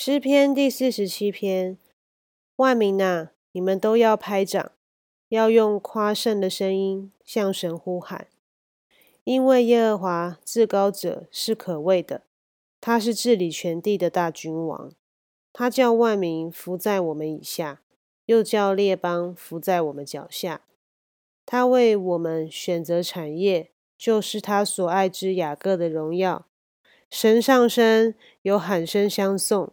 诗篇第四十七篇，万民呐，你们都要拍掌，要用夸胜的声音向神呼喊，因为耶和华至高者是可畏的，他是治理全地的大君王，他叫万民伏在我们以下，又叫列邦伏在我们脚下，他为我们选择产业，就是他所爱之雅各的荣耀。神上升，有喊声相送。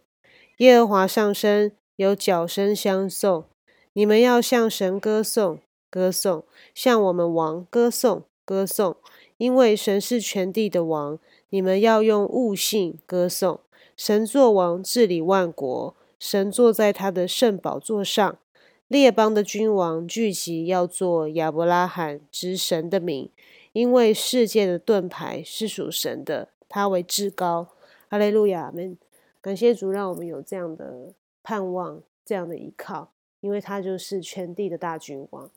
耶和华上升，有角声相送。你们要向神歌颂，歌颂；向我们王歌颂，歌颂。因为神是全地的王，你们要用悟性歌颂。神作王，治理万国。神坐在他的圣宝座上，列邦的君王聚集，要做亚伯拉罕之神的名。因为世界的盾牌是属神的，他为至高。哈利路亚，门。感谢主，让我们有这样的盼望，这样的依靠，因为他就是全地的大君王，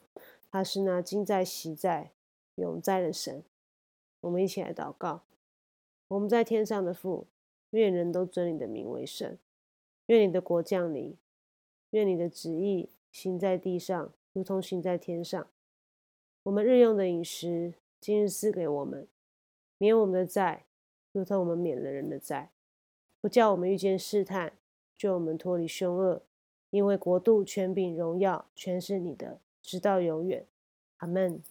他是那今在、昔在、永在的神。我们一起来祷告：我们在天上的父，愿人都尊你的名为圣，愿你的国降临，愿你的旨意行在地上，如同行在天上。我们日用的饮食，今日赐给我们，免我们的债，如同我们免了人的债。不叫我们遇见试探，救我们脱离凶恶，因为国度、权柄、荣耀，全是你的，直到永远。阿门。